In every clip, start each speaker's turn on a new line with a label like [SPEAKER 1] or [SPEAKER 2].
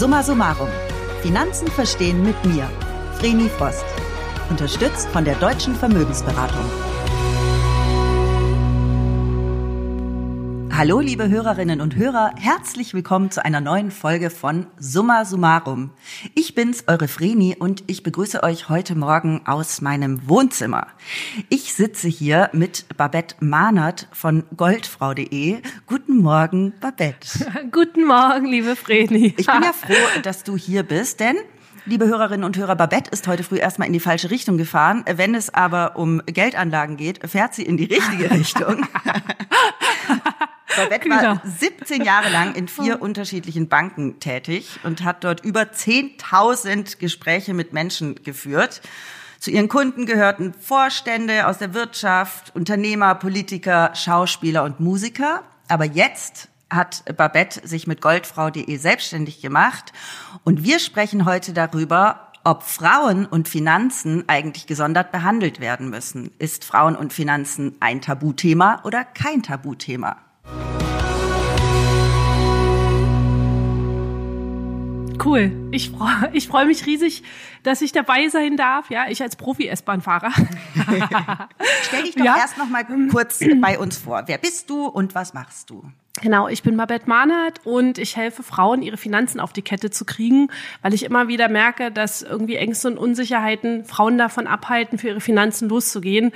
[SPEAKER 1] Summa summarum. Finanzen verstehen mit mir, Vreni Frost. Unterstützt von der Deutschen Vermögensberatung. Hallo, liebe Hörerinnen und Hörer, herzlich willkommen zu einer neuen Folge von Summa Summarum. Ich bin's, eure Vreni, und ich begrüße euch heute Morgen aus meinem Wohnzimmer. Ich sitze hier mit Babette Mahnert von goldfrau.de. Guten Morgen, Babette.
[SPEAKER 2] Guten Morgen, liebe Vreni.
[SPEAKER 1] Ich bin ja froh, dass du hier bist, denn Liebe Hörerinnen und Hörer, Babette ist heute früh erstmal in die falsche Richtung gefahren. Wenn es aber um Geldanlagen geht, fährt sie in die richtige Richtung. Babette war 17 Jahre lang in vier oh. unterschiedlichen Banken tätig und hat dort über 10.000 Gespräche mit Menschen geführt. Zu ihren Kunden gehörten Vorstände aus der Wirtschaft, Unternehmer, Politiker, Schauspieler und Musiker. Aber jetzt hat Babette sich mit goldfrau.de selbstständig gemacht und wir sprechen heute darüber, ob Frauen und Finanzen eigentlich gesondert behandelt werden müssen. Ist Frauen und Finanzen ein Tabuthema oder kein Tabuthema?
[SPEAKER 2] Cool. Ich freue ich freu mich riesig, dass ich dabei sein darf. Ja, ich als Profi-S-Bahn-Fahrer.
[SPEAKER 1] Stell dich doch ja. erst noch mal kurz bei uns vor. Wer bist du und was machst du?
[SPEAKER 2] Genau, ich bin Babette Mahnert und ich helfe Frauen, ihre Finanzen auf die Kette zu kriegen, weil ich immer wieder merke, dass irgendwie Ängste und Unsicherheiten Frauen davon abhalten, für ihre Finanzen loszugehen.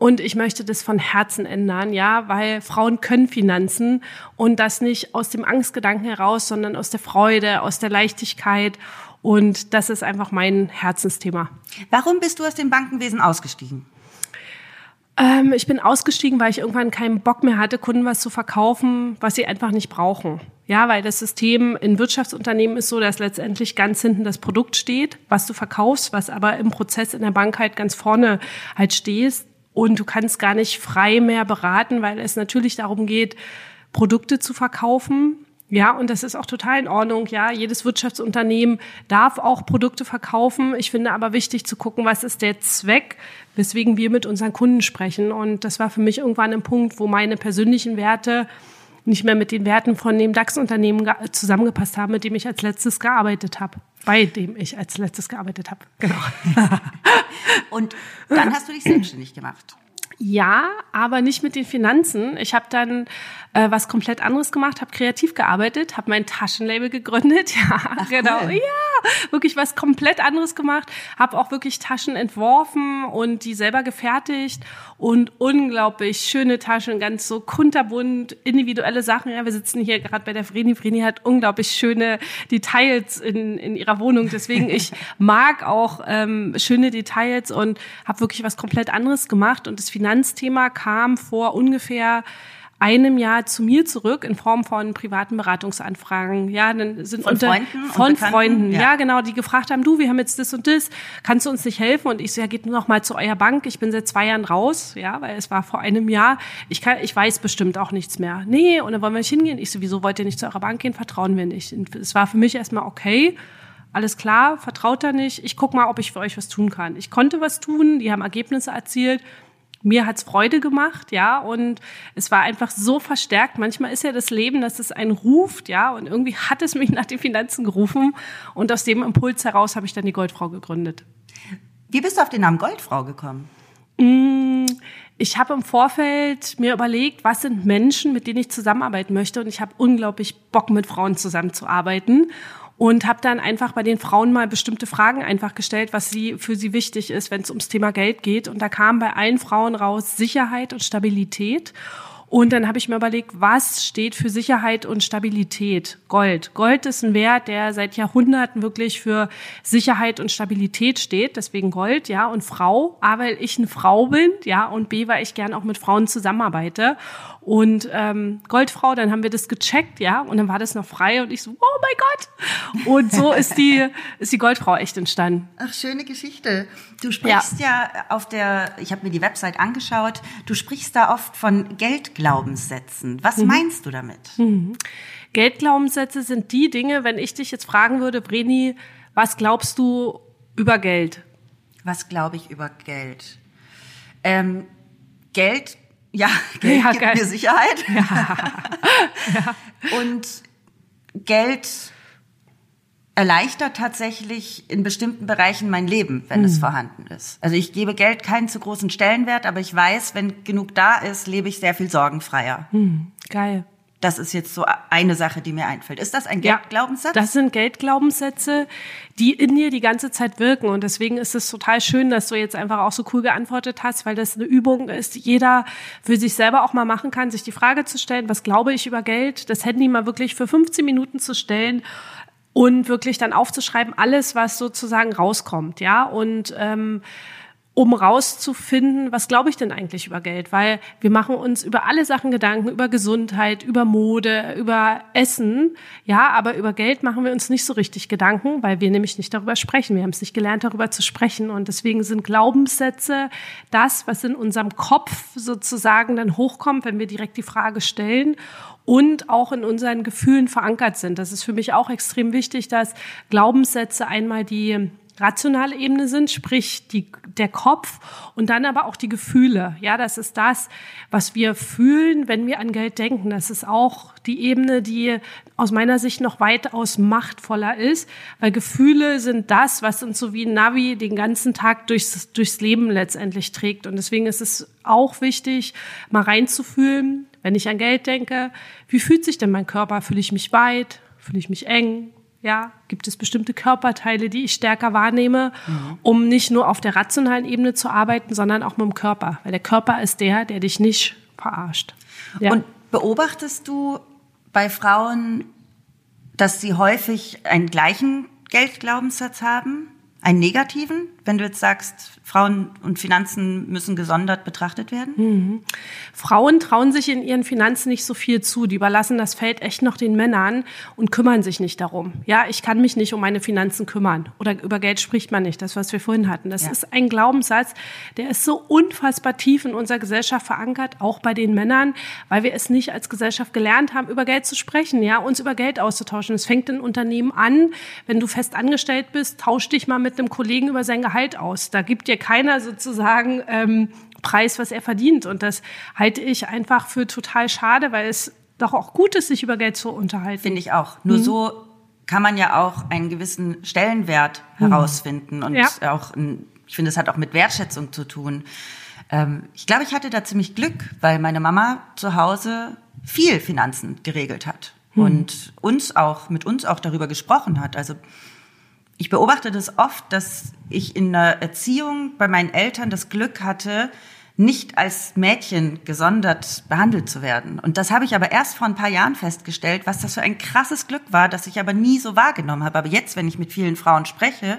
[SPEAKER 2] Und ich möchte das von Herzen ändern, ja, weil Frauen können Finanzen und das nicht aus dem Angstgedanken heraus, sondern aus der Freude, aus der Leichtigkeit. Und das ist einfach mein Herzensthema.
[SPEAKER 1] Warum bist du aus dem Bankenwesen ausgestiegen?
[SPEAKER 2] Ähm, ich bin ausgestiegen, weil ich irgendwann keinen Bock mehr hatte, Kunden was zu verkaufen, was sie einfach nicht brauchen. Ja, weil das System in Wirtschaftsunternehmen ist so, dass letztendlich ganz hinten das Produkt steht, was du verkaufst, was aber im Prozess in der Bank halt ganz vorne halt stehst und du kannst gar nicht frei mehr beraten, weil es natürlich darum geht, Produkte zu verkaufen. Ja, und das ist auch total in Ordnung. Ja, jedes Wirtschaftsunternehmen darf auch Produkte verkaufen. Ich finde aber wichtig zu gucken, was ist der Zweck, weswegen wir mit unseren Kunden sprechen. Und das war für mich irgendwann ein Punkt, wo meine persönlichen Werte nicht mehr mit den Werten von dem DAX-Unternehmen zusammengepasst haben, mit dem ich als letztes gearbeitet habe bei dem ich als letztes gearbeitet habe. Genau.
[SPEAKER 1] Und dann hast du dich selbstständig gemacht.
[SPEAKER 2] Ja, aber nicht mit den Finanzen. Ich habe dann äh, was komplett anderes gemacht, habe kreativ gearbeitet, habe mein Taschenlabel gegründet. Ja, Ach, genau. Cool. Ja, wirklich was komplett anderes gemacht. Habe auch wirklich Taschen entworfen und die selber gefertigt und unglaublich schöne Taschen, ganz so kunterbunt, individuelle Sachen. Ja, wir sitzen hier gerade bei der Vreni. Vreni hat unglaublich schöne Details in, in ihrer Wohnung. Deswegen ich mag auch ähm, schöne Details und habe wirklich was komplett anderes gemacht. Und das Finanzthema kam vor ungefähr einem Jahr zu mir zurück in Form von privaten Beratungsanfragen. Ja, dann sind
[SPEAKER 1] von
[SPEAKER 2] unter,
[SPEAKER 1] Freunden
[SPEAKER 2] von Freunden, ja. ja. genau, die gefragt haben, du, wir haben jetzt das und das, kannst du uns nicht helfen? Und ich so, ja, geht nur noch mal zu eurer Bank. Ich bin seit zwei Jahren raus, ja, weil es war vor einem Jahr. Ich kann, ich weiß bestimmt auch nichts mehr. Nee, und dann wollen wir nicht hingehen. Ich so, wieso wollt ihr nicht zu eurer Bank gehen? Vertrauen wir nicht. Und es war für mich erstmal okay alles klar, vertraut da nicht, ich guck mal, ob ich für euch was tun kann. Ich konnte was tun, die haben Ergebnisse erzielt mir hat's Freude gemacht, ja, und es war einfach so verstärkt. Manchmal ist ja das Leben, dass es einen ruft, ja, und irgendwie hat es mich nach den Finanzen gerufen und aus dem Impuls heraus habe ich dann die Goldfrau gegründet.
[SPEAKER 1] Wie bist du auf den Namen Goldfrau gekommen?
[SPEAKER 2] Mm, ich habe im Vorfeld mir überlegt, was sind Menschen, mit denen ich zusammenarbeiten möchte und ich habe unglaublich Bock mit Frauen zusammenzuarbeiten und habe dann einfach bei den Frauen mal bestimmte Fragen einfach gestellt, was sie für sie wichtig ist, wenn es ums Thema Geld geht. Und da kam bei allen Frauen raus Sicherheit und Stabilität. Und dann habe ich mir überlegt, was steht für Sicherheit und Stabilität? Gold. Gold ist ein Wert, der seit Jahrhunderten wirklich für Sicherheit und Stabilität steht. Deswegen Gold, ja. Und Frau, A, weil ich eine Frau bin, ja. Und B, weil ich gern auch mit Frauen zusammenarbeite. Und ähm, Goldfrau, dann haben wir das gecheckt, ja. Und dann war das noch frei und ich so, oh mein Gott. Und so ist die, ist die Goldfrau echt entstanden.
[SPEAKER 1] Ach, schöne Geschichte. Du sprichst ja, ja auf der, ich habe mir die Website angeschaut, du sprichst da oft von Geld Geldglaubenssätzen. Was mhm. meinst du damit?
[SPEAKER 2] Mhm. Geldglaubenssätze sind die Dinge, wenn ich dich jetzt fragen würde, Breni, was glaubst du über Geld?
[SPEAKER 1] Was glaube ich über Geld? Ähm, Geld, ja, Geld
[SPEAKER 2] ja,
[SPEAKER 1] gibt Geld. mir Sicherheit. Ja.
[SPEAKER 2] ja.
[SPEAKER 1] Und Geld erleichtert tatsächlich in bestimmten Bereichen mein Leben, wenn mhm. es vorhanden ist. Also ich gebe Geld keinen zu großen Stellenwert, aber ich weiß, wenn genug da ist, lebe ich sehr viel sorgenfreier.
[SPEAKER 2] Mhm. Geil.
[SPEAKER 1] Das ist jetzt so eine Sache, die mir einfällt. Ist das ein Geldglaubenssatz?
[SPEAKER 2] Ja, das sind Geldglaubenssätze, die in dir die ganze Zeit wirken. Und deswegen ist es total schön, dass du jetzt einfach auch so cool geantwortet hast, weil das eine Übung ist, die jeder für sich selber auch mal machen kann, sich die Frage zu stellen, was glaube ich über Geld? Das Handy mal wirklich für 15 Minuten zu stellen und wirklich dann aufzuschreiben, alles, was sozusagen rauskommt, ja. Und ähm, um rauszufinden, was glaube ich denn eigentlich über Geld? Weil wir machen uns über alle Sachen Gedanken, über Gesundheit, über Mode, über Essen, ja, aber über Geld machen wir uns nicht so richtig Gedanken, weil wir nämlich nicht darüber sprechen. Wir haben es nicht gelernt, darüber zu sprechen. Und deswegen sind Glaubenssätze das, was in unserem Kopf sozusagen dann hochkommt, wenn wir direkt die Frage stellen und auch in unseren Gefühlen verankert sind. Das ist für mich auch extrem wichtig, dass Glaubenssätze einmal die rationale Ebene sind, sprich die, der Kopf und dann aber auch die Gefühle. Ja, das ist das, was wir fühlen, wenn wir an Geld denken. Das ist auch die Ebene, die aus meiner Sicht noch weitaus machtvoller ist, weil Gefühle sind das, was uns so wie Navi den ganzen Tag durchs, durchs Leben letztendlich trägt. Und deswegen ist es auch wichtig, mal reinzufühlen, wenn ich an Geld denke, wie fühlt sich denn mein Körper? Fühle ich mich weit? Fühle ich mich eng? Ja, gibt es bestimmte Körperteile, die ich stärker wahrnehme, mhm. um nicht nur auf der rationalen Ebene zu arbeiten, sondern auch mit dem Körper. Weil der Körper ist der, der dich nicht verarscht.
[SPEAKER 1] Ja. Und beobachtest du bei Frauen, dass sie häufig einen gleichen Geldglaubenssatz haben? Einen negativen? Wenn du jetzt sagst, Frauen und Finanzen müssen gesondert betrachtet werden?
[SPEAKER 2] Mhm. Frauen trauen sich in ihren Finanzen nicht so viel zu. Die überlassen das Feld echt noch den Männern und kümmern sich nicht darum. Ja, ich kann mich nicht um meine Finanzen kümmern. Oder über Geld spricht man nicht. Das, was wir vorhin hatten. Das ja. ist ein Glaubenssatz, der ist so unfassbar tief in unserer Gesellschaft verankert, auch bei den Männern, weil wir es nicht als Gesellschaft gelernt haben, über Geld zu sprechen, ja, uns über Geld auszutauschen. Es fängt in Unternehmen an, wenn du fest angestellt bist, tausch dich mal mit einem Kollegen über sein Gehalt Gehalt aus. Da gibt dir keiner sozusagen ähm, Preis, was er verdient. Und das halte ich einfach für total schade, weil es doch auch gut ist, sich über Geld zu unterhalten.
[SPEAKER 1] Finde ich auch. Nur mhm. so kann man ja auch einen gewissen Stellenwert mhm. herausfinden. Und ja. auch, ich finde, es hat auch mit Wertschätzung zu tun. Ähm, ich glaube, ich hatte da ziemlich Glück, weil meine Mama zu Hause viel Finanzen geregelt hat. Mhm. Und uns auch, mit uns auch darüber gesprochen hat. Also ich beobachte das oft, dass ich in der Erziehung bei meinen Eltern das Glück hatte, nicht als Mädchen gesondert behandelt zu werden. Und das habe ich aber erst vor ein paar Jahren festgestellt, was das für ein krasses Glück war, das ich aber nie so wahrgenommen habe. Aber jetzt, wenn ich mit vielen Frauen spreche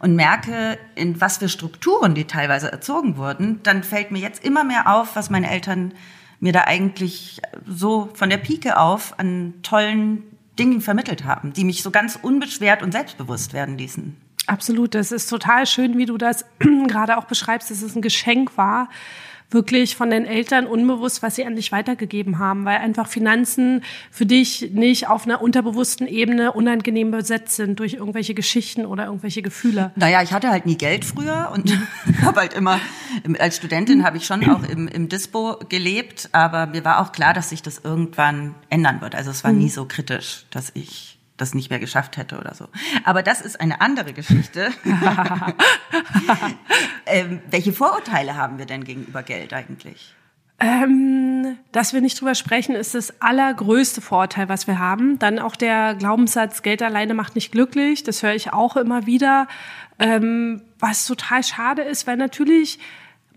[SPEAKER 1] und merke, in was für Strukturen die teilweise erzogen wurden, dann fällt mir jetzt immer mehr auf, was meine Eltern mir da eigentlich so von der Pike auf an tollen Dingen vermittelt haben, die mich so ganz unbeschwert und selbstbewusst werden ließen.
[SPEAKER 2] Absolut, das ist total schön, wie du das gerade auch beschreibst, dass es ein Geschenk war, wirklich von den Eltern unbewusst, was sie an dich weitergegeben haben, weil einfach Finanzen für dich nicht auf einer unterbewussten Ebene unangenehm besetzt sind durch irgendwelche Geschichten oder irgendwelche Gefühle.
[SPEAKER 1] Naja, ich hatte halt nie Geld früher und habe halt immer, als Studentin habe ich schon auch im, im Dispo gelebt, aber mir war auch klar, dass sich das irgendwann ändern wird. Also es war nie mhm. so kritisch, dass ich das nicht mehr geschafft hätte oder so. Aber das ist eine andere Geschichte. ähm, welche Vorurteile haben wir denn gegenüber Geld eigentlich?
[SPEAKER 2] Ähm, dass wir nicht drüber sprechen, ist das allergrößte Vorurteil, was wir haben. Dann auch der Glaubenssatz, Geld alleine macht nicht glücklich. Das höre ich auch immer wieder. Ähm, was total schade ist, weil natürlich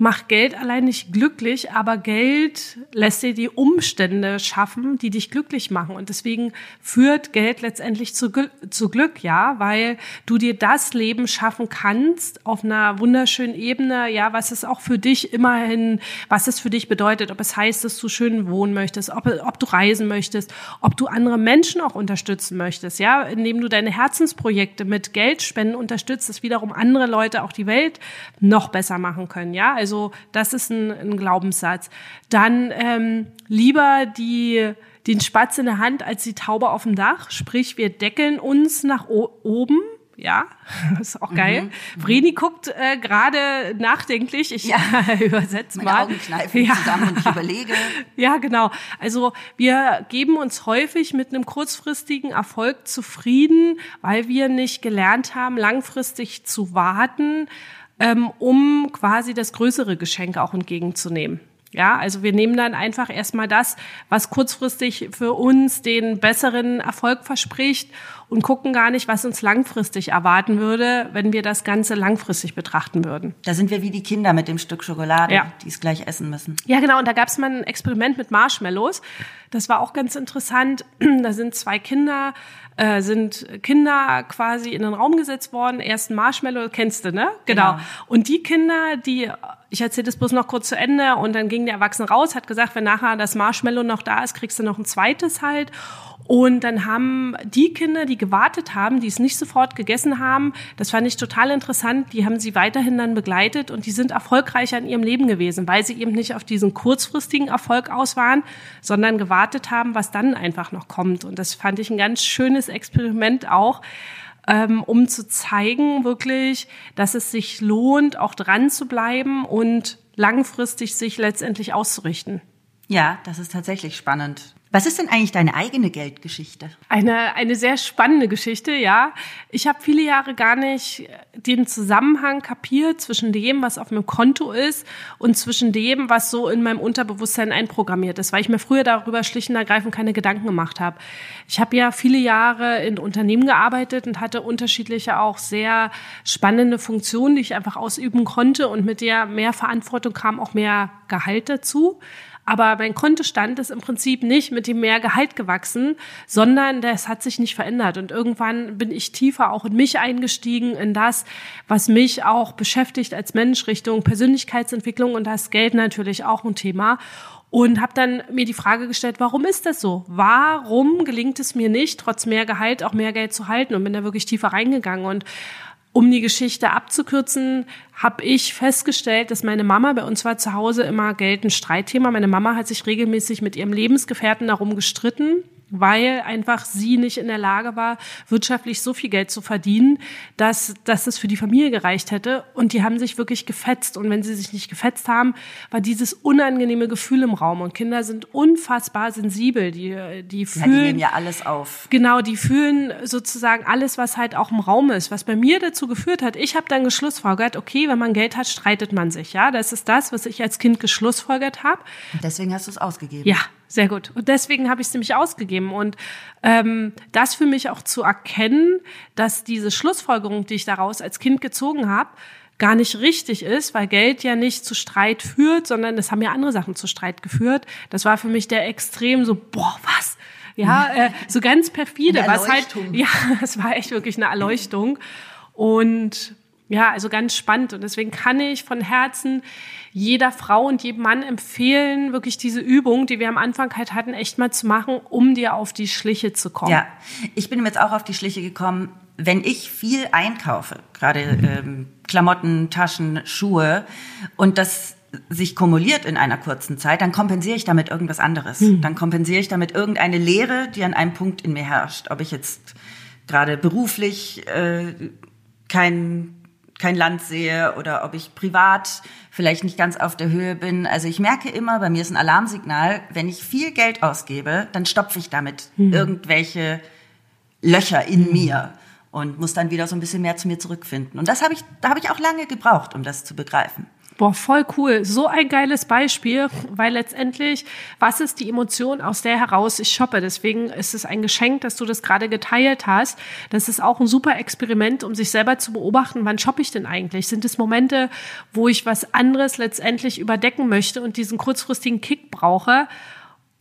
[SPEAKER 2] macht Geld allein nicht glücklich, aber Geld lässt dir die Umstände schaffen, die dich glücklich machen. Und deswegen führt Geld letztendlich zu, zu Glück, ja, weil du dir das Leben schaffen kannst auf einer wunderschönen Ebene, ja, was es auch für dich immerhin, was es für dich bedeutet, ob es heißt, dass du schön wohnen möchtest, ob, ob du reisen möchtest, ob du andere Menschen auch unterstützen möchtest, ja, indem du deine Herzensprojekte mit Geldspenden unterstützt, dass wiederum andere Leute auch die Welt noch besser machen können, ja. Also also das ist ein, ein Glaubenssatz. Dann ähm, lieber die den Spatz in der Hand als die Taube auf dem Dach. Sprich, wir deckeln uns nach oben ja, das ist auch geil. Mhm. Vreni guckt äh, gerade nachdenklich. Ich ja. übersetze
[SPEAKER 1] Meine
[SPEAKER 2] mal.
[SPEAKER 1] Augen kneifen ja. zusammen und ich überlege.
[SPEAKER 2] Ja, genau. Also wir geben uns häufig mit einem kurzfristigen Erfolg zufrieden, weil wir nicht gelernt haben, langfristig zu warten, ähm, um quasi das größere Geschenk auch entgegenzunehmen. Ja, also wir nehmen dann einfach erstmal das, was kurzfristig für uns den besseren Erfolg verspricht und gucken gar nicht, was uns langfristig erwarten würde, wenn wir das Ganze langfristig betrachten würden.
[SPEAKER 1] Da sind wir wie die Kinder mit dem Stück Schokolade, ja. die es gleich essen müssen.
[SPEAKER 2] Ja, genau. Und da gab es mal ein Experiment mit Marshmallows. Das war auch ganz interessant. Da sind zwei Kinder äh, sind Kinder quasi in den Raum gesetzt worden. Erst ein Marshmallow, kennst du, ne? Genau. genau. Und die Kinder, die, ich erzähle das bloß noch kurz zu Ende und dann ging der Erwachsene raus, hat gesagt, wenn nachher das Marshmallow noch da ist, kriegst du noch ein zweites halt. Und dann haben die Kinder, die gewartet haben, die es nicht sofort gegessen haben, das fand ich total interessant, die haben sie weiterhin dann begleitet und die sind erfolgreicher in ihrem Leben gewesen, weil sie eben nicht auf diesen kurzfristigen Erfolg aus waren, sondern gewartet haben, was dann einfach noch kommt. Und das fand ich ein ganz schönes Experiment auch, ähm, um zu zeigen wirklich, dass es sich lohnt, auch dran zu bleiben und langfristig sich letztendlich auszurichten.
[SPEAKER 1] Ja, das ist tatsächlich spannend. Was ist denn eigentlich deine eigene Geldgeschichte?
[SPEAKER 2] Eine, eine sehr spannende Geschichte, ja. Ich habe viele Jahre gar nicht den Zusammenhang kapiert zwischen dem, was auf meinem Konto ist und zwischen dem, was so in meinem Unterbewusstsein einprogrammiert ist, weil ich mir früher darüber schlicht und ergreifend keine Gedanken gemacht habe. Ich habe ja viele Jahre in Unternehmen gearbeitet und hatte unterschiedliche auch sehr spannende Funktionen, die ich einfach ausüben konnte und mit der mehr Verantwortung kam auch mehr Gehalt dazu. Aber mein Kontostand ist im Prinzip nicht mit dem mehr Gehalt gewachsen, sondern das hat sich nicht verändert. Und irgendwann bin ich tiefer auch in mich eingestiegen, in das, was mich auch beschäftigt als Mensch Richtung Persönlichkeitsentwicklung und das Geld natürlich auch ein Thema und habe dann mir die Frage gestellt, warum ist das so? Warum gelingt es mir nicht, trotz mehr Gehalt auch mehr Geld zu halten? Und bin da wirklich tiefer reingegangen und um die Geschichte abzukürzen, habe ich festgestellt, dass meine Mama, bei uns war zu Hause immer Geld ein Streitthema. Meine Mama hat sich regelmäßig mit ihrem Lebensgefährten darum gestritten weil einfach sie nicht in der Lage war, wirtschaftlich so viel Geld zu verdienen, dass, dass es für die Familie gereicht hätte. Und die haben sich wirklich gefetzt. Und wenn sie sich nicht gefetzt haben, war dieses unangenehme Gefühl im Raum. Und Kinder sind unfassbar sensibel. Die, die fühlen. Ja,
[SPEAKER 1] die nehmen ja alles auf.
[SPEAKER 2] Genau, die fühlen sozusagen alles, was halt auch im Raum ist. Was bei mir dazu geführt hat, ich habe dann geschlussfolgert, okay, wenn man Geld hat, streitet man sich. Ja, das ist das, was ich als Kind geschlussfolgert habe.
[SPEAKER 1] Deswegen hast du es ausgegeben.
[SPEAKER 2] Ja, sehr gut. Und deswegen habe ich es nämlich ausgegeben. Und ähm, das für mich auch zu erkennen, dass diese Schlussfolgerung, die ich daraus als Kind gezogen habe, gar nicht richtig ist, weil Geld ja nicht zu Streit führt, sondern es haben ja andere Sachen zu Streit geführt. Das war für mich der extrem so, boah, was? Ja, äh, so ganz perfide, was halt, ja, das war echt wirklich eine Erleuchtung. Und ja, also ganz spannend. Und deswegen kann ich von Herzen jeder Frau und jedem Mann empfehlen, wirklich diese Übung, die wir am Anfang halt hatten, echt mal zu machen, um dir auf die Schliche zu kommen.
[SPEAKER 1] Ja, ich bin jetzt auch auf die Schliche gekommen, wenn ich viel einkaufe, gerade ähm, Klamotten, Taschen, Schuhe, und das sich kumuliert in einer kurzen Zeit, dann kompensiere ich damit irgendwas anderes. Hm. Dann kompensiere ich damit irgendeine Leere, die an einem Punkt in mir herrscht. Ob ich jetzt gerade beruflich äh, kein kein Land sehe oder ob ich privat vielleicht nicht ganz auf der Höhe bin. Also ich merke immer, bei mir ist ein Alarmsignal, wenn ich viel Geld ausgebe, dann stopfe ich damit mhm. irgendwelche Löcher in mhm. mir und muss dann wieder so ein bisschen mehr zu mir zurückfinden. Und das habe ich, da habe ich auch lange gebraucht, um das zu begreifen.
[SPEAKER 2] Boah, voll cool. So ein geiles Beispiel, weil letztendlich, was ist die Emotion, aus der heraus ich shoppe? Deswegen ist es ein Geschenk, dass du das gerade geteilt hast. Das ist auch ein super Experiment, um sich selber zu beobachten, wann shoppe ich denn eigentlich? Sind es Momente, wo ich was anderes letztendlich überdecken möchte und diesen kurzfristigen Kick brauche?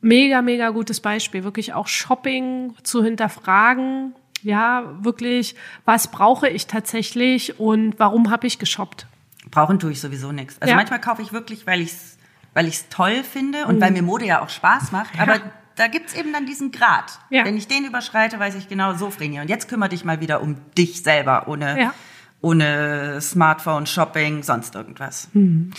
[SPEAKER 2] Mega, mega gutes Beispiel. Wirklich auch Shopping zu hinterfragen. Ja, wirklich, was brauche ich tatsächlich und warum habe ich geshoppt?
[SPEAKER 1] Brauchen tue ich sowieso nichts. Also ja. manchmal kaufe ich wirklich, weil ich es weil ich's toll finde und mhm. weil mir Mode ja auch Spaß macht. Ja. Aber da gibt's eben dann diesen Grad. Ja. Wenn ich den überschreite, weiß ich genau, so Vreni. Und jetzt kümmere dich mal wieder um dich selber, ohne, ohne Smartphone, Shopping, sonst irgendwas. Mhm.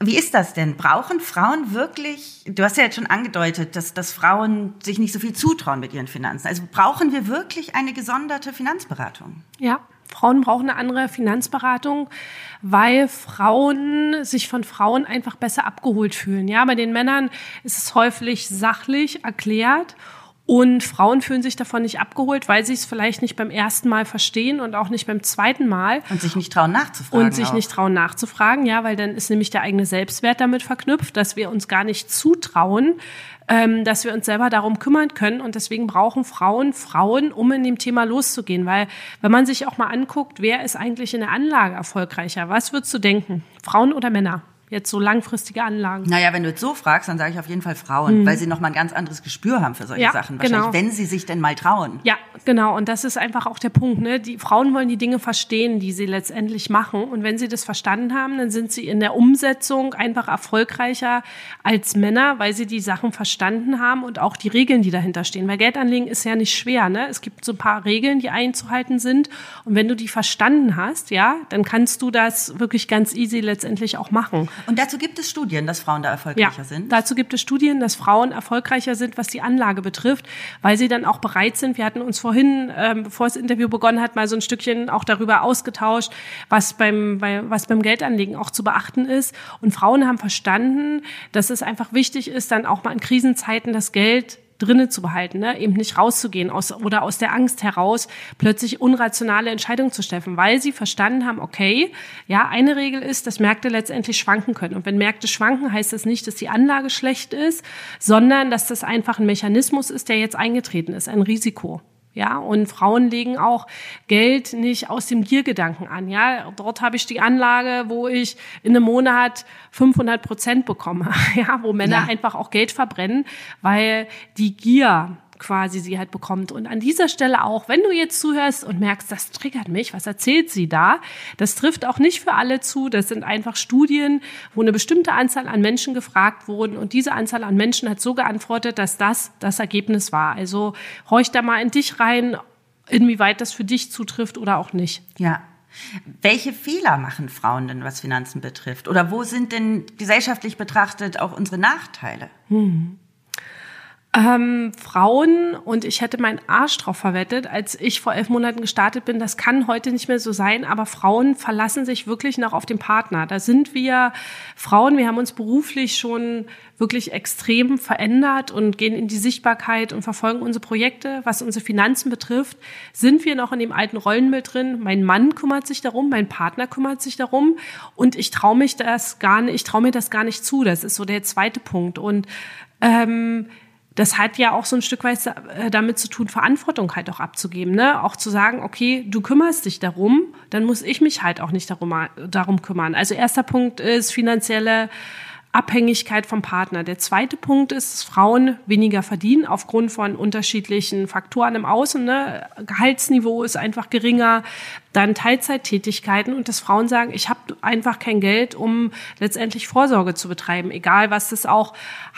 [SPEAKER 1] Wie ist das denn? Brauchen Frauen wirklich, du hast ja jetzt schon angedeutet, dass, dass Frauen sich nicht so viel zutrauen mit ihren Finanzen. Also brauchen wir wirklich eine gesonderte Finanzberatung?
[SPEAKER 2] Ja, Frauen brauchen eine andere Finanzberatung, weil Frauen sich von Frauen einfach besser abgeholt fühlen. Ja, bei den Männern ist es häufig sachlich erklärt und Frauen fühlen sich davon nicht abgeholt, weil sie es vielleicht nicht beim ersten Mal verstehen und auch nicht beim zweiten Mal.
[SPEAKER 1] Und sich nicht trauen nachzufragen.
[SPEAKER 2] Und sich
[SPEAKER 1] auch.
[SPEAKER 2] nicht trauen nachzufragen, ja, weil dann ist nämlich der eigene Selbstwert damit verknüpft, dass wir uns gar nicht zutrauen, ähm, dass wir uns selber darum kümmern können. Und deswegen brauchen Frauen Frauen, um in dem Thema loszugehen. Weil wenn man sich auch mal anguckt, wer ist eigentlich in der Anlage erfolgreicher? Was würdest du denken? Frauen oder Männer? Jetzt so langfristige Anlagen?
[SPEAKER 1] Naja, wenn du jetzt so fragst, dann sage ich auf jeden Fall Frauen, mhm. weil sie nochmal ein ganz anderes Gespür haben für solche ja, Sachen. Wahrscheinlich, genau. wenn sie sich denn mal trauen.
[SPEAKER 2] Ja, genau. Und das ist einfach auch der Punkt. Ne? Die Frauen wollen die Dinge verstehen, die sie letztendlich machen. Und wenn sie das verstanden haben, dann sind sie in der Umsetzung einfach erfolgreicher als Männer, weil sie die Sachen verstanden haben und auch die Regeln, die dahinter stehen. Weil Geldanlegen ist ja nicht schwer. Ne? Es gibt so ein paar Regeln, die einzuhalten sind. Und wenn du die verstanden hast, ja, dann kannst du das wirklich ganz easy letztendlich auch machen.
[SPEAKER 1] Und dazu gibt es Studien, dass Frauen da erfolgreicher ja, sind?
[SPEAKER 2] dazu gibt es Studien, dass Frauen erfolgreicher sind, was die Anlage betrifft, weil sie dann auch bereit sind. Wir hatten uns vorhin, ähm, bevor das Interview begonnen hat, mal so ein Stückchen auch darüber ausgetauscht, was beim, bei, was beim Geldanlegen auch zu beachten ist. Und Frauen haben verstanden, dass es einfach wichtig ist, dann auch mal in Krisenzeiten das Geld drinnen zu behalten, ne? eben nicht rauszugehen aus, oder aus der Angst heraus plötzlich unrationale Entscheidungen zu treffen, weil sie verstanden haben, okay, ja, eine Regel ist, dass Märkte letztendlich schwanken können. Und wenn Märkte schwanken, heißt das nicht, dass die Anlage schlecht ist, sondern dass das einfach ein Mechanismus ist, der jetzt eingetreten ist, ein Risiko. Ja, und Frauen legen auch Geld nicht aus dem Giergedanken an. Ja, dort habe ich die Anlage, wo ich in einem Monat 500 Prozent bekomme. Ja, wo Männer ja. einfach auch Geld verbrennen, weil die Gier quasi sie halt bekommt. Und an dieser Stelle auch, wenn du jetzt zuhörst und merkst, das triggert mich, was erzählt sie da? Das trifft auch nicht für alle zu. Das sind einfach Studien, wo eine bestimmte Anzahl an Menschen gefragt wurden und diese Anzahl an Menschen hat so geantwortet, dass das das Ergebnis war. Also horch da mal in dich rein, inwieweit das für dich zutrifft oder auch nicht.
[SPEAKER 1] Ja, welche Fehler machen Frauen denn, was Finanzen betrifft? Oder wo sind denn gesellschaftlich betrachtet auch unsere Nachteile? Hm.
[SPEAKER 2] Ähm, Frauen, und ich hätte meinen Arsch drauf verwettet, als ich vor elf Monaten gestartet bin, das kann heute nicht mehr so sein, aber Frauen verlassen sich wirklich noch auf den Partner. Da sind wir Frauen, wir haben uns beruflich schon wirklich extrem verändert und gehen in die Sichtbarkeit und verfolgen unsere Projekte. Was unsere Finanzen betrifft, sind wir noch in dem alten Rollenbild drin. Mein Mann kümmert sich darum, mein Partner kümmert sich darum und ich traue mich das gar nicht, ich traue mir das gar nicht zu. Das ist so der zweite Punkt. Und ähm, das hat ja auch so ein Stück weit äh, damit zu tun, Verantwortung halt auch abzugeben, ne? Auch zu sagen, okay, du kümmerst dich darum, dann muss ich mich halt auch nicht darum, darum kümmern. Also erster Punkt ist finanzielle Abhängigkeit vom Partner. Der zweite Punkt ist, dass Frauen weniger verdienen aufgrund von unterschiedlichen Faktoren im Außen. Ne? Gehaltsniveau ist einfach geringer, dann Teilzeittätigkeiten und dass Frauen sagen, ich habe einfach kein Geld, um letztendlich Vorsorge zu betreiben, egal was das auch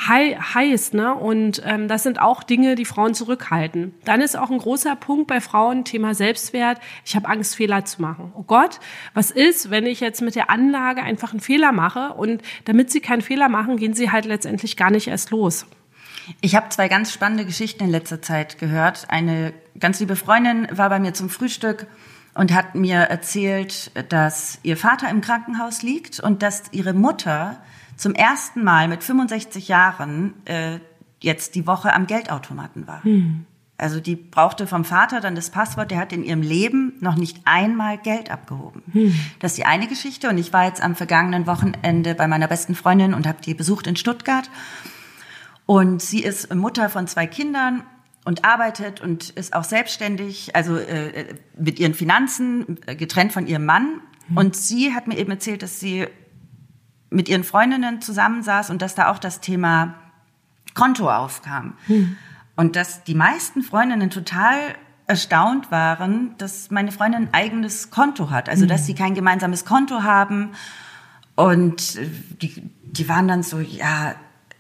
[SPEAKER 2] heißt. Ne? Und ähm, das sind auch Dinge, die Frauen zurückhalten. Dann ist auch ein großer Punkt bei Frauen Thema Selbstwert. Ich habe Angst, Fehler zu machen. Oh Gott, was ist, wenn ich jetzt mit der Anlage einfach einen Fehler mache und damit sie keinen Fehler machen, gehen sie halt letztendlich gar nicht erst los.
[SPEAKER 1] Ich habe zwei ganz spannende Geschichten in letzter Zeit gehört. Eine ganz liebe Freundin war bei mir zum Frühstück und hat mir erzählt, dass ihr Vater im Krankenhaus liegt und dass ihre Mutter zum ersten Mal mit 65 Jahren äh, jetzt die Woche am Geldautomaten war. Hm. Also die brauchte vom Vater dann das Passwort, der hat in ihrem Leben noch nicht einmal Geld abgehoben. Hm. Das ist die eine Geschichte und ich war jetzt am vergangenen Wochenende bei meiner besten Freundin und habe die besucht in Stuttgart. Und sie ist Mutter von zwei Kindern und arbeitet und ist auch selbstständig, also äh, mit ihren Finanzen, äh, getrennt von ihrem Mann. Mhm. Und sie hat mir eben erzählt, dass sie mit ihren Freundinnen zusammensaß und dass da auch das Thema Konto aufkam. Mhm. Und dass die meisten Freundinnen total erstaunt waren, dass meine Freundin ein eigenes Konto hat. Also, dass mhm. sie kein gemeinsames Konto haben. Und äh, die, die waren dann so, ja,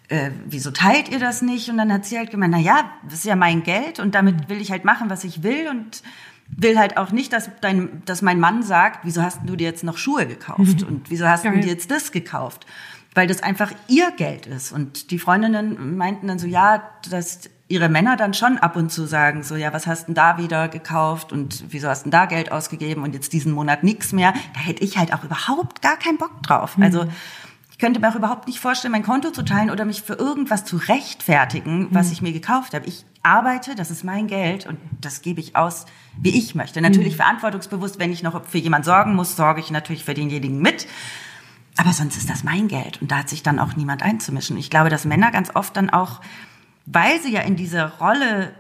[SPEAKER 1] äh, wieso teilt ihr das nicht? Und dann hat sie halt gemeint, na ja, das ist ja mein Geld und damit will ich halt machen, was ich will und will halt auch nicht, dass, dein, dass mein Mann sagt, wieso hast du dir jetzt noch Schuhe gekauft und wieso hast du dir jetzt das gekauft? weil das einfach ihr Geld ist. Und die Freundinnen meinten dann so, ja, dass ihre Männer dann schon ab und zu sagen, so, ja, was hast denn da wieder gekauft und wieso hast denn da Geld ausgegeben und jetzt diesen Monat nichts mehr. Da hätte ich halt auch überhaupt gar keinen Bock drauf. Mhm. Also ich könnte mir auch überhaupt nicht vorstellen, mein Konto zu teilen oder mich für irgendwas zu rechtfertigen, was mhm. ich mir gekauft habe. Ich arbeite, das ist mein Geld und das gebe ich aus, wie ich möchte. Natürlich mhm. verantwortungsbewusst, wenn ich noch für jemand sorgen muss, sorge ich natürlich für denjenigen mit. Aber sonst ist das mein Geld und da hat sich dann auch niemand einzumischen. Ich glaube, dass Männer ganz oft dann auch, weil sie ja in diese Rolle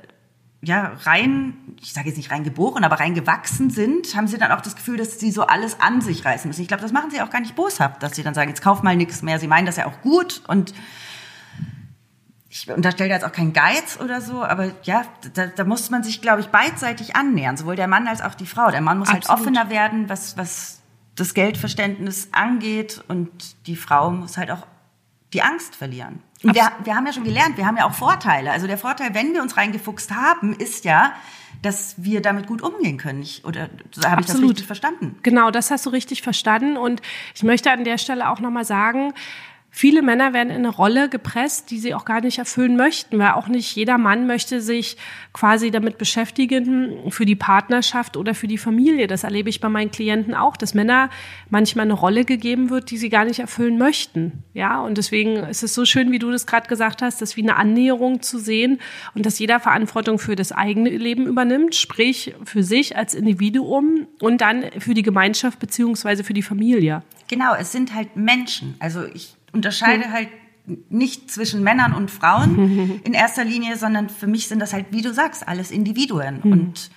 [SPEAKER 1] ja rein, ich sage jetzt nicht rein geboren, aber rein gewachsen sind, haben sie dann auch das Gefühl, dass sie so alles an sich reißen müssen. Ich glaube, das machen sie auch gar nicht boshaft, dass sie dann sagen, jetzt kauf mal nichts mehr. Sie meinen das ja auch gut und ich unterstelle jetzt auch keinen Geiz oder so, aber ja, da, da muss man sich, glaube ich, beidseitig annähern, sowohl der Mann als auch die Frau. Der Mann muss halt Absolut. halt offener werden, was, was das Geldverständnis angeht und die Frau muss halt auch die Angst verlieren. Wir, wir haben ja schon gelernt, wir haben ja auch Vorteile. Also der Vorteil, wenn wir uns reingefuchst haben, ist ja, dass wir damit gut umgehen können. Ich, oder habe ich das richtig verstanden?
[SPEAKER 2] Genau, das hast du richtig verstanden. Und ich möchte an der Stelle auch nochmal sagen, Viele Männer werden in eine Rolle gepresst, die sie auch gar nicht erfüllen möchten, weil auch nicht jeder Mann möchte sich quasi damit beschäftigen für die Partnerschaft oder für die Familie. Das erlebe ich bei meinen Klienten auch, dass Männer manchmal eine Rolle gegeben wird, die sie gar nicht erfüllen möchten. Ja, und deswegen ist es so schön, wie du das gerade gesagt hast, das wie eine Annäherung zu sehen und dass jeder Verantwortung für das eigene Leben übernimmt, sprich für sich als Individuum und dann für die Gemeinschaft beziehungsweise für die Familie.
[SPEAKER 1] Genau, es sind halt Menschen. Also ich unterscheide halt nicht zwischen Männern und Frauen in erster Linie, sondern für mich sind das halt, wie du sagst, alles Individuen. Mhm. Und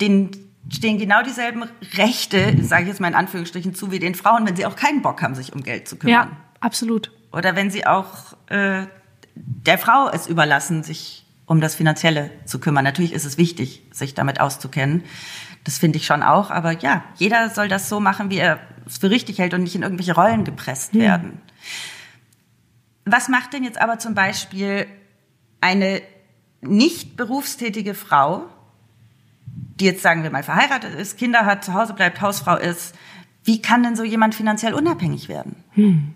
[SPEAKER 1] denen stehen genau dieselben Rechte, sage ich jetzt mal in Anführungsstrichen, zu wie den Frauen, wenn sie auch keinen Bock haben, sich um Geld zu kümmern.
[SPEAKER 2] Ja, absolut.
[SPEAKER 1] Oder wenn sie auch äh, der Frau es überlassen, sich um das Finanzielle zu kümmern. Natürlich ist es wichtig, sich damit auszukennen. Das finde ich schon auch. Aber ja, jeder soll das so machen, wie er es für richtig hält und nicht in irgendwelche Rollen gepresst hm. werden. Was macht denn jetzt aber zum Beispiel eine nicht berufstätige Frau, die jetzt sagen wir mal verheiratet ist, Kinder hat, zu Hause bleibt, Hausfrau ist, wie kann denn so jemand finanziell unabhängig werden? Hm.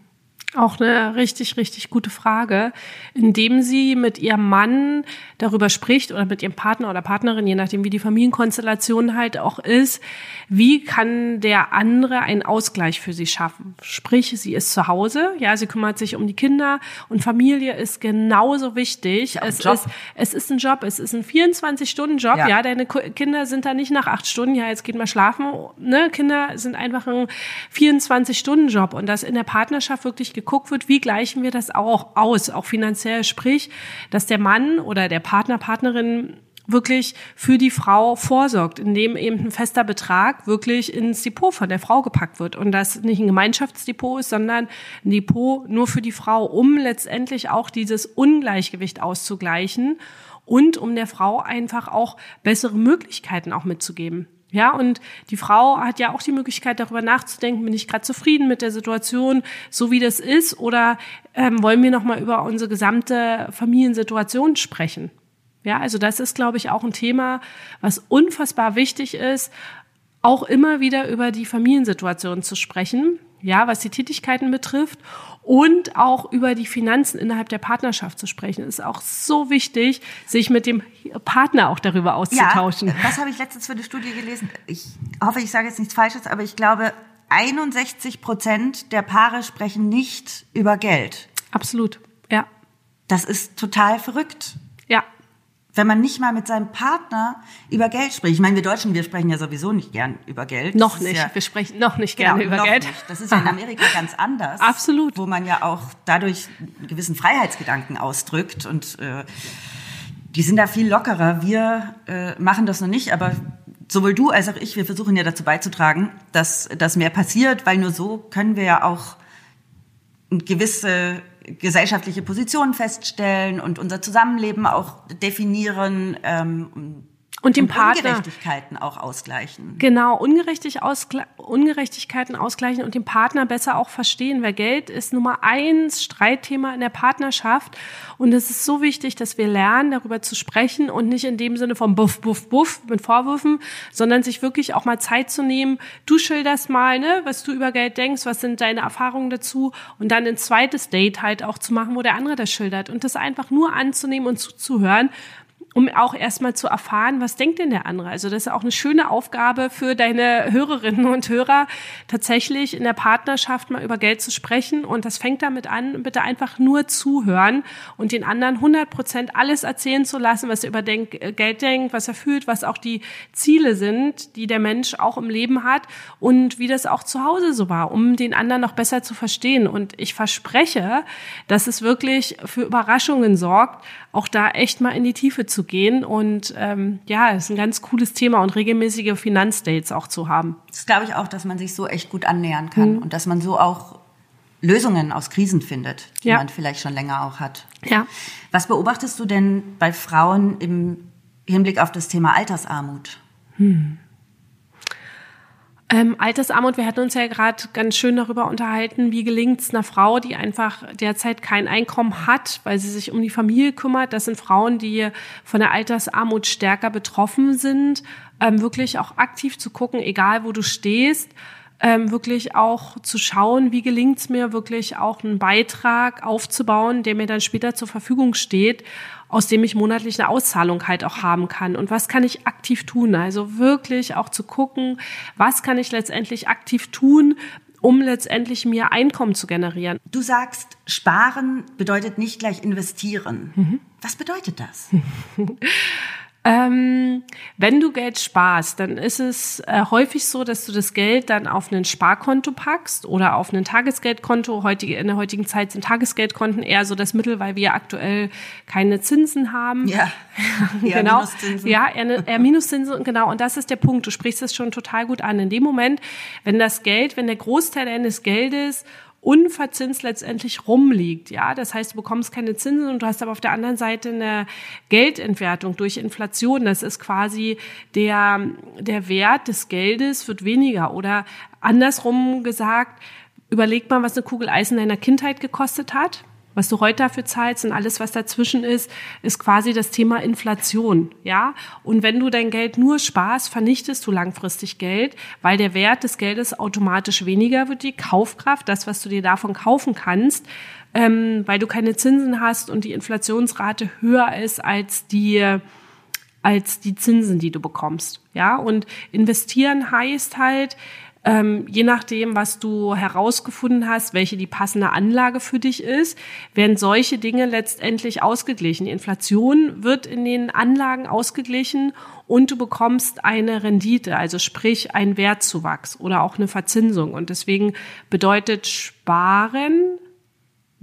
[SPEAKER 2] Auch eine richtig, richtig gute Frage, indem sie mit ihrem Mann darüber spricht oder mit ihrem Partner oder Partnerin, je nachdem wie die Familienkonstellation halt auch ist, wie kann der andere einen Ausgleich für sie schaffen? Sprich, sie ist zu Hause, ja, sie kümmert sich um die Kinder und Familie ist genauso wichtig. Ja, es ist, es ist ein Job, es ist ein 24-Stunden-Job, ja. ja. deine Kinder sind da nicht nach acht Stunden, ja, jetzt geht mal schlafen, ne, Kinder sind einfach ein 24-Stunden-Job und das in der Partnerschaft wirklich geguckt wird, wie gleichen wir das auch aus, auch finanziell, sprich, dass der Mann oder der Partner, Partnerin wirklich für die Frau vorsorgt, indem eben ein fester Betrag wirklich ins Depot von der Frau gepackt wird und das nicht ein Gemeinschaftsdepot ist, sondern ein Depot nur für die Frau, um letztendlich auch dieses Ungleichgewicht auszugleichen und um der Frau einfach auch bessere Möglichkeiten auch mitzugeben. Ja, und die Frau hat ja auch die Möglichkeit, darüber nachzudenken, bin ich gerade zufrieden mit der Situation, so wie das ist, oder ähm, wollen wir nochmal über unsere gesamte Familiensituation sprechen? Ja, also das ist, glaube ich, auch ein Thema, was unfassbar wichtig ist, auch immer wieder über die Familiensituation zu sprechen, ja, was die Tätigkeiten betrifft und auch über die Finanzen innerhalb der Partnerschaft zu sprechen. Es ist auch so wichtig, sich mit dem Partner auch darüber auszutauschen. Ja,
[SPEAKER 1] was habe ich letztens für eine Studie gelesen? Ich hoffe, ich sage jetzt nichts Falsches, aber ich glaube, 61 Prozent der Paare sprechen nicht über Geld.
[SPEAKER 2] Absolut, ja.
[SPEAKER 1] Das ist total verrückt wenn man nicht mal mit seinem Partner über Geld spricht. Ich meine, wir Deutschen, wir sprechen ja sowieso nicht gern über Geld.
[SPEAKER 2] Noch nicht. Ja, wir sprechen noch nicht gerne genau, über Geld. Nicht.
[SPEAKER 1] Das ist ja in Amerika ganz anders.
[SPEAKER 2] Absolut.
[SPEAKER 1] Wo man ja auch dadurch einen gewissen Freiheitsgedanken ausdrückt und äh, die sind da viel lockerer. Wir äh, machen das noch nicht, aber sowohl du als auch ich, wir versuchen ja dazu beizutragen, dass das mehr passiert, weil nur so können wir ja auch gewisse gesellschaftliche Positionen feststellen und unser Zusammenleben auch definieren. Ähm,
[SPEAKER 2] und dem Partner
[SPEAKER 1] Ungerechtigkeiten auch ausgleichen.
[SPEAKER 2] Genau, ungerechtig ausgle Ungerechtigkeiten ausgleichen und den Partner besser auch verstehen, weil Geld ist Nummer eins Streitthema in der Partnerschaft und es ist so wichtig, dass wir lernen, darüber zu sprechen und nicht in dem Sinne von Buff, Buff, Buff mit Vorwürfen, sondern sich wirklich auch mal Zeit zu nehmen. Du schilderst mal, ne, was du über Geld denkst, was sind deine Erfahrungen dazu und dann ein zweites Date halt auch zu machen, wo der andere das schildert und das einfach nur anzunehmen und zuzuhören um auch erstmal zu erfahren, was denkt denn der andere. Also das ist auch eine schöne Aufgabe für deine Hörerinnen und Hörer, tatsächlich in der Partnerschaft mal über Geld zu sprechen. Und das fängt damit an, bitte einfach nur zuhören und den anderen 100 Prozent alles erzählen zu lassen, was er über äh, Geld denkt, was er fühlt, was auch die Ziele sind, die der Mensch auch im Leben hat und wie das auch zu Hause so war, um den anderen noch besser zu verstehen. Und ich verspreche, dass es wirklich für Überraschungen sorgt, auch da echt mal in die Tiefe zu gehen. Und ähm, ja, es ist ein ganz cooles Thema und regelmäßige Finanzdates auch zu haben.
[SPEAKER 1] Das glaube ich auch, dass man sich so echt gut annähern kann mhm. und dass man so auch Lösungen aus Krisen findet, die ja. man vielleicht schon länger auch hat.
[SPEAKER 2] Ja.
[SPEAKER 1] Was beobachtest du denn bei Frauen im Hinblick auf das Thema Altersarmut? Hm.
[SPEAKER 2] Ähm, Altersarmut, wir hatten uns ja gerade ganz schön darüber unterhalten, wie gelingt es einer Frau, die einfach derzeit kein Einkommen hat, weil sie sich um die Familie kümmert. Das sind Frauen, die von der Altersarmut stärker betroffen sind, ähm, wirklich auch aktiv zu gucken, egal wo du stehst. Ähm, wirklich auch zu schauen, wie gelingt es mir wirklich auch einen Beitrag aufzubauen, der mir dann später zur Verfügung steht aus dem ich monatlich eine Auszahlung halt auch haben kann. Und was kann ich aktiv tun? Also wirklich auch zu gucken, was kann ich letztendlich aktiv tun, um letztendlich mir Einkommen zu generieren.
[SPEAKER 1] Du sagst, sparen bedeutet nicht gleich investieren. Mhm. Was bedeutet das?
[SPEAKER 2] Ähm, wenn du Geld sparst, dann ist es äh, häufig so, dass du das Geld dann auf ein Sparkonto packst oder auf ein Tagesgeldkonto. Heutige, in der heutigen Zeit sind Tagesgeldkonten eher so das Mittel, weil wir aktuell keine Zinsen haben.
[SPEAKER 1] Ja,
[SPEAKER 2] eher genau. Minuszinsen. Ja, eher, eher Minuszinsen, genau. Und das ist der Punkt. Du sprichst es schon total gut an. In dem Moment, wenn das Geld, wenn der Großteil deines Geldes unverzinst letztendlich rumliegt. Ja, das heißt, du bekommst keine Zinsen und du hast aber auf der anderen Seite eine Geldentwertung durch Inflation. Das ist quasi der, der Wert des Geldes wird weniger oder andersrum gesagt, überleg mal, was eine Kugel Eis in deiner Kindheit gekostet hat was du heute dafür zahlst und alles, was dazwischen ist, ist quasi das Thema Inflation, ja? Und wenn du dein Geld nur sparst, vernichtest du langfristig Geld, weil der Wert des Geldes automatisch weniger wird, die Kaufkraft, das, was du dir davon kaufen kannst, ähm, weil du keine Zinsen hast und die Inflationsrate höher ist als die als die Zinsen, die du bekommst, ja? Und investieren heißt halt, ähm, je nachdem, was du herausgefunden hast, welche die passende Anlage für dich ist, werden solche Dinge letztendlich ausgeglichen. Die Inflation wird in den Anlagen ausgeglichen und du bekommst eine Rendite, also sprich ein Wertzuwachs oder auch eine Verzinsung. Und deswegen bedeutet Sparen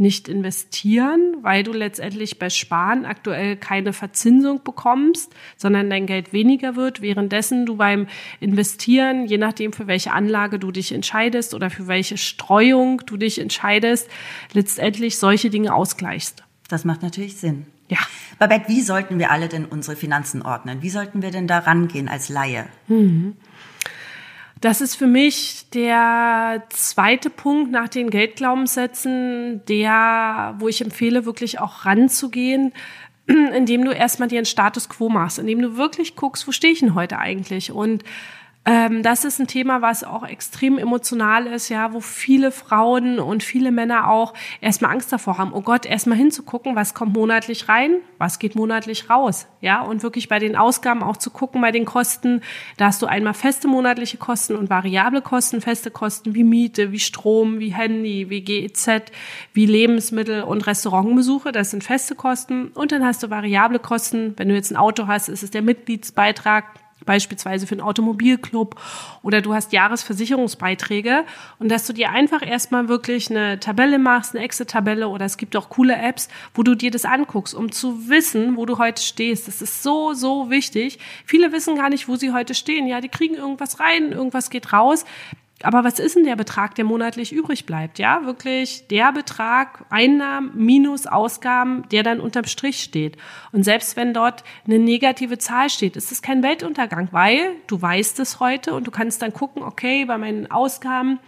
[SPEAKER 2] nicht investieren, weil du letztendlich bei Sparen aktuell keine Verzinsung bekommst, sondern dein Geld weniger wird, währenddessen du beim Investieren, je nachdem für welche Anlage du dich entscheidest oder für welche Streuung du dich entscheidest, letztendlich solche Dinge ausgleichst.
[SPEAKER 1] Das macht natürlich Sinn.
[SPEAKER 2] Ja.
[SPEAKER 1] Babette, wie sollten wir alle denn unsere Finanzen ordnen? Wie sollten wir denn da rangehen als Laie?
[SPEAKER 2] Mhm. Das ist für mich der zweite Punkt nach den Geldglaubenssätzen, der, wo ich empfehle, wirklich auch ranzugehen, indem du erstmal dir einen Status quo machst, indem du wirklich guckst, wo stehe ich denn heute eigentlich? Und ähm, das ist ein Thema, was auch extrem emotional ist, ja, wo viele Frauen und viele Männer auch erstmal Angst davor haben, oh Gott, erstmal hinzugucken, was kommt monatlich rein, was geht monatlich raus, ja, und wirklich bei den Ausgaben auch zu gucken, bei den Kosten, da hast du einmal feste monatliche Kosten und variable Kosten, feste Kosten wie Miete, wie Strom, wie Handy, wie GEZ, wie Lebensmittel und Restaurantbesuche, das sind feste Kosten. Und dann hast du variable Kosten, wenn du jetzt ein Auto hast, ist es der Mitgliedsbeitrag, beispielsweise für einen Automobilclub oder du hast Jahresversicherungsbeiträge und dass du dir einfach erstmal wirklich eine Tabelle machst, eine Excel-Tabelle oder es gibt auch coole Apps, wo du dir das anguckst, um zu wissen, wo du heute stehst. Das ist so, so wichtig. Viele wissen gar nicht, wo sie heute stehen. Ja, die kriegen irgendwas rein, irgendwas geht raus. Aber was ist denn der Betrag, der monatlich übrig bleibt? Ja, wirklich der Betrag Einnahmen minus Ausgaben, der dann unterm Strich steht. Und selbst wenn dort eine negative Zahl steht, ist es kein Weltuntergang, weil du weißt es heute und du kannst dann gucken, okay, bei meinen Ausgaben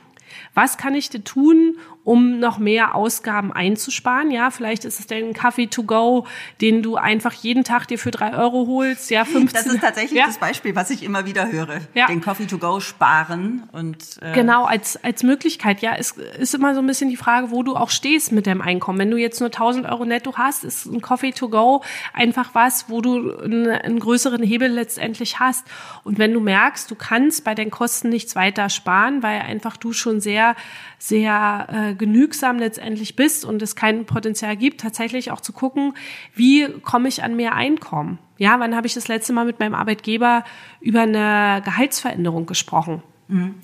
[SPEAKER 2] was kann ich denn tun, um noch mehr Ausgaben einzusparen? Ja, vielleicht ist es dein Kaffee to go, den du einfach jeden Tag dir für drei Euro holst. Ja, 15.
[SPEAKER 1] Das ist tatsächlich ja. das Beispiel, was ich immer wieder höre. Ja. Den Coffee to go sparen und
[SPEAKER 2] äh genau als als Möglichkeit. Ja, es ist immer so ein bisschen die Frage, wo du auch stehst mit deinem Einkommen. Wenn du jetzt nur 1000 Euro netto hast, ist ein Coffee to go einfach was, wo du einen, einen größeren Hebel letztendlich hast. Und wenn du merkst, du kannst bei den Kosten nichts weiter sparen, weil einfach du schon sehr sehr äh, genügsam letztendlich bist und es kein Potenzial gibt, tatsächlich auch zu gucken, wie komme ich an mehr Einkommen? Ja, wann habe ich das letzte Mal mit meinem Arbeitgeber über eine Gehaltsveränderung gesprochen? Mhm.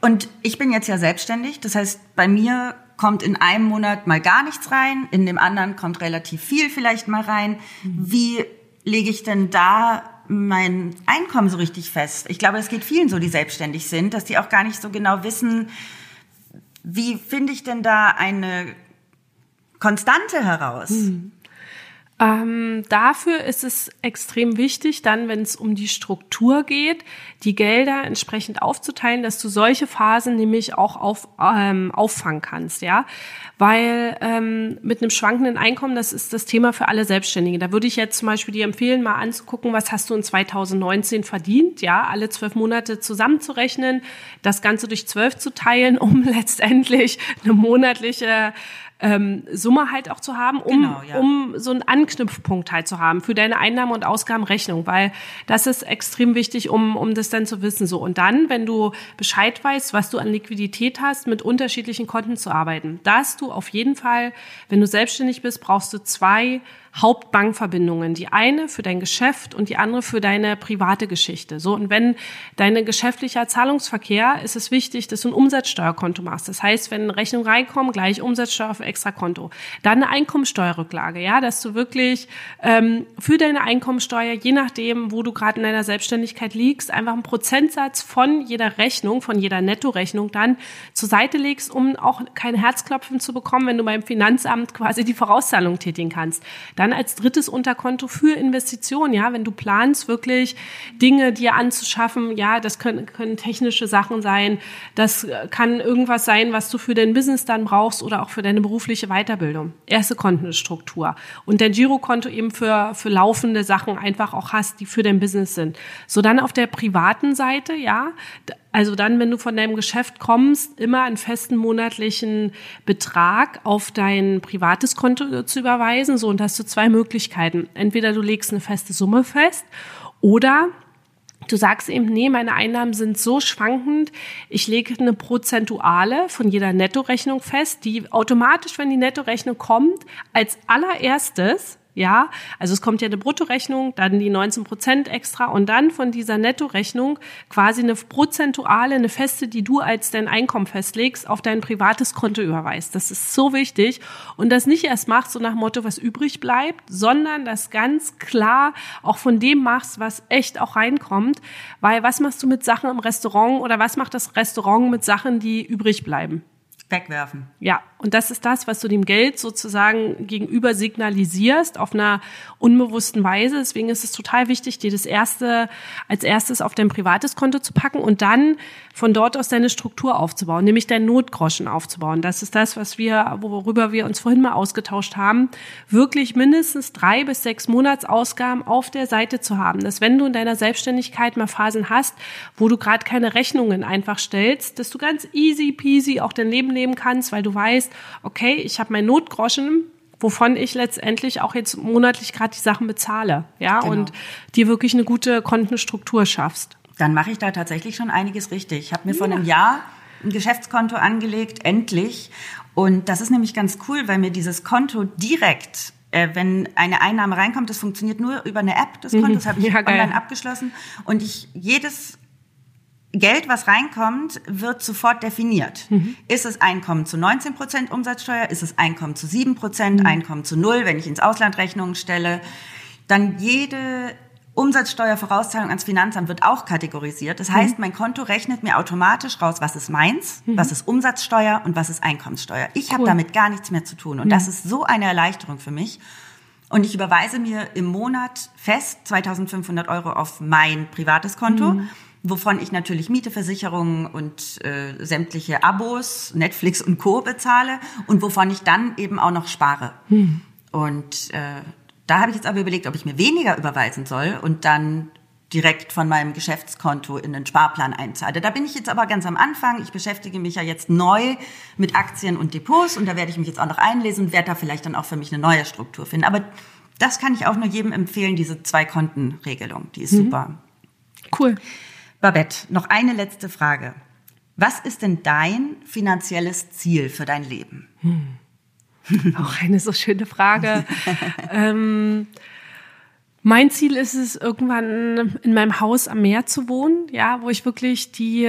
[SPEAKER 1] Und ich bin jetzt ja selbstständig, das heißt, bei mir kommt in einem Monat mal gar nichts rein, in dem anderen kommt relativ viel vielleicht mal rein. Mhm. Wie lege ich denn da mein Einkommen so richtig fest? Ich glaube, es geht vielen so, die selbstständig sind, dass die auch gar nicht so genau wissen, wie finde ich denn da eine Konstante heraus? Hm.
[SPEAKER 2] Ähm, dafür ist es extrem wichtig, dann, wenn es um die Struktur geht, die Gelder entsprechend aufzuteilen, dass du solche Phasen nämlich auch auf, ähm, auffangen kannst, ja. Weil ähm, mit einem schwankenden Einkommen, das ist das Thema für alle Selbstständigen. Da würde ich jetzt zum Beispiel dir empfehlen, mal anzugucken, was hast du in 2019 verdient, ja, alle zwölf Monate zusammenzurechnen, das Ganze durch zwölf zu teilen, um letztendlich eine monatliche ähm, Summe halt auch zu haben, um, genau, ja. um so einen Anknüpfpunkt halt zu haben für deine Einnahmen- und Ausgabenrechnung, weil das ist extrem wichtig, um, um das dann zu wissen. So Und dann, wenn du Bescheid weißt, was du an Liquidität hast, mit unterschiedlichen Konten zu arbeiten, dass du auf jeden Fall, wenn du selbstständig bist, brauchst du zwei Hauptbankverbindungen. Die eine für dein Geschäft und die andere für deine private Geschichte. So, und wenn deine geschäftlicher Zahlungsverkehr, ist es wichtig, dass du ein Umsatzsteuerkonto machst. Das heißt, wenn Rechnung reinkommt, gleich Umsatzsteuer auf Extrakonto. Dann eine Einkommensteuerrücklage, ja, dass du wirklich ähm, für deine Einkommensteuer, je nachdem, wo du gerade in deiner Selbstständigkeit liegst, einfach einen Prozentsatz von jeder Rechnung, von jeder Nettorechnung dann zur Seite legst, um auch kein Herzklopfen zu bekommen, wenn du beim Finanzamt quasi die Vorauszahlung tätigen kannst. Dann als drittes Unterkonto für Investitionen, ja, wenn du planst, wirklich Dinge dir anzuschaffen, ja, das können, können technische Sachen sein, das kann irgendwas sein, was du für dein Business dann brauchst oder auch für deine berufliche Weiterbildung. Erste Kontenstruktur. Und dein Girokonto eben für, für laufende Sachen einfach auch hast, die für dein Business sind. So dann auf der privaten Seite, ja, also dann, wenn du von deinem Geschäft kommst, immer einen festen monatlichen Betrag auf dein privates Konto zu überweisen. So, und hast du zwei Möglichkeiten. Entweder du legst eine feste Summe fest oder Du sagst eben, nee, meine Einnahmen sind so schwankend, ich lege eine Prozentuale von jeder Nettorechnung fest, die automatisch, wenn die Nettorechnung kommt, als allererstes ja, also es kommt ja eine Bruttorechnung, dann die 19 Prozent extra und dann von dieser Nettorechnung quasi eine prozentuale, eine feste, die du als dein Einkommen festlegst, auf dein privates Konto überweist. Das ist so wichtig und das nicht erst machst, so nach Motto, was übrig bleibt, sondern das ganz klar auch von dem machst, was echt auch reinkommt. Weil was machst du mit Sachen im Restaurant oder was macht das Restaurant mit Sachen, die übrig bleiben?
[SPEAKER 1] Wegwerfen.
[SPEAKER 2] Ja, und das ist das, was du dem Geld sozusagen gegenüber signalisierst auf einer unbewussten Weise. Deswegen ist es total wichtig, dir das erste als erstes auf dein privates Konto zu packen und dann von dort aus deine Struktur aufzubauen, nämlich deinen Notgroschen aufzubauen. Das ist das, was wir, worüber wir uns vorhin mal ausgetauscht haben, wirklich mindestens drei bis sechs Monatsausgaben auf der Seite zu haben. Dass wenn du in deiner Selbstständigkeit mal Phasen hast, wo du gerade keine Rechnungen einfach stellst, dass du ganz easy peasy auch dein Leben leben kannst, weil du weißt, okay, ich habe mein Notgroschen, wovon ich letztendlich auch jetzt monatlich gerade die Sachen bezahle, ja, genau. und dir wirklich eine gute Kontenstruktur schaffst.
[SPEAKER 1] Dann mache ich da tatsächlich schon einiges richtig. Ich habe mir ja. vor einem Jahr ein Geschäftskonto angelegt, endlich. Und das ist nämlich ganz cool, weil mir dieses Konto direkt äh, wenn eine Einnahme reinkommt, das funktioniert nur über eine App, das Konto, mhm. das habe ich ja, online abgeschlossen. Und ich jedes Geld, was reinkommt, wird sofort definiert. Mhm. Ist es Einkommen zu 19 Prozent Umsatzsteuer? Ist es Einkommen zu 7 Prozent? Mhm. Einkommen zu null, wenn ich ins Ausland Rechnungen stelle? Dann jede Umsatzsteuervorauszahlung ans Finanzamt wird auch kategorisiert. Das heißt, mein Konto rechnet mir automatisch raus, was ist meins, mhm. was ist Umsatzsteuer und was ist Einkommenssteuer. Ich cool. habe damit gar nichts mehr zu tun. Und mhm. das ist so eine Erleichterung für mich. Und ich überweise mir im Monat fest 2500 Euro auf mein privates Konto. Mhm wovon ich natürlich Miete, Versicherungen und äh, sämtliche Abos, Netflix und Co. bezahle und wovon ich dann eben auch noch spare. Hm. Und äh, da habe ich jetzt aber überlegt, ob ich mir weniger überweisen soll und dann direkt von meinem Geschäftskonto in den Sparplan einzahle. Da bin ich jetzt aber ganz am Anfang. Ich beschäftige mich ja jetzt neu mit Aktien und Depots und da werde ich mich jetzt auch noch einlesen und werde da vielleicht dann auch für mich eine neue Struktur finden. Aber das kann ich auch nur jedem empfehlen, diese Zwei-Konten-Regelung. Die ist mhm. super.
[SPEAKER 2] Cool.
[SPEAKER 1] Babette, noch eine letzte Frage. Was ist denn dein finanzielles Ziel für dein Leben? Hm.
[SPEAKER 2] Auch eine so schöne Frage. ähm, mein Ziel ist es, irgendwann in meinem Haus am Meer zu wohnen, ja, wo ich wirklich die,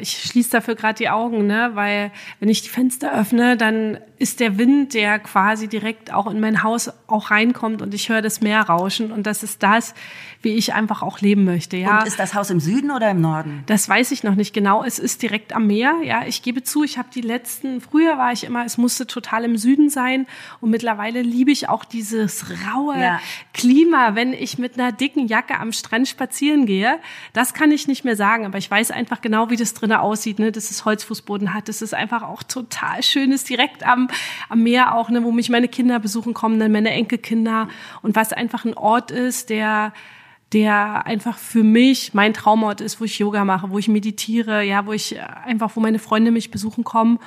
[SPEAKER 2] ich schließe dafür gerade die Augen, ne, weil wenn ich die Fenster öffne, dann ist der Wind, der quasi direkt auch in mein Haus auch reinkommt und ich höre das Meer rauschen und das ist das, wie ich einfach auch leben möchte, ja.
[SPEAKER 1] Und ist das Haus im Süden oder im Norden?
[SPEAKER 2] Das weiß ich noch nicht genau. Es ist direkt am Meer, ja. Ich gebe zu, ich habe die letzten, früher war ich immer, es musste total im Süden sein und mittlerweile liebe ich auch dieses raue ja. Klima, wenn ich mit einer dicken Jacke am Strand spazieren gehe. Das kann ich nicht mehr sagen, aber ich weiß einfach genau, wie das drinnen aussieht, ne, dass es Holzfußboden hat. Das ist einfach auch total schön ist direkt am Meer auch, ne, wo mich meine Kinder besuchen kommen, dann meine Enkelkinder und was einfach ein Ort ist, der der einfach für mich mein Traumort ist, wo ich Yoga mache, wo ich meditiere, ja, wo ich einfach, wo meine Freunde mich besuchen kommen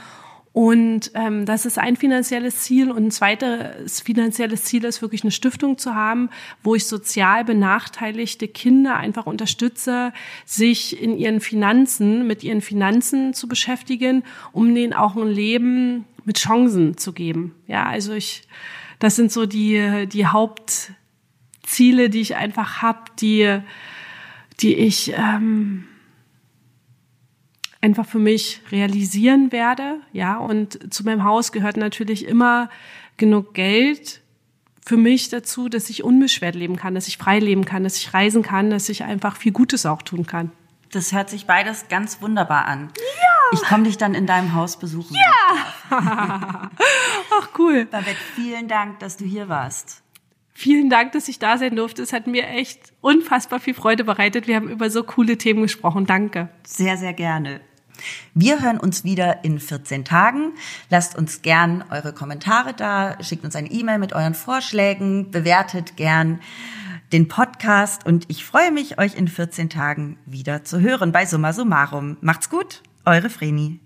[SPEAKER 2] und ähm, das ist ein finanzielles Ziel. Und ein zweites finanzielles Ziel ist wirklich eine Stiftung zu haben, wo ich sozial benachteiligte Kinder einfach unterstütze, sich in ihren Finanzen, mit ihren Finanzen zu beschäftigen, um denen auch ein Leben mit Chancen zu geben. Ja, also ich, das sind so die, die Hauptziele, die ich einfach habe, die, die ich ähm, einfach für mich realisieren werde. Ja, und zu meinem Haus gehört natürlich immer genug Geld für mich dazu, dass ich unbeschwert leben kann, dass ich frei leben kann, dass ich reisen kann, dass ich einfach viel Gutes auch tun kann.
[SPEAKER 1] Das hört sich beides ganz wunderbar an.
[SPEAKER 2] Ja.
[SPEAKER 1] Ich komme dich dann in deinem Haus besuchen.
[SPEAKER 2] Ja. Ach cool.
[SPEAKER 1] Babette, vielen Dank, dass du hier warst.
[SPEAKER 2] Vielen Dank, dass ich da sein durfte. Es hat mir echt unfassbar viel Freude bereitet. Wir haben über so coole Themen gesprochen. Danke.
[SPEAKER 1] Sehr, sehr gerne. Wir hören uns wieder in 14 Tagen. Lasst uns gern eure Kommentare da, schickt uns eine E-Mail mit euren Vorschlägen, bewertet gern den Podcast und ich freue mich, euch in 14 Tagen wieder zu hören bei Summa Summarum. Macht's gut, eure Vreni.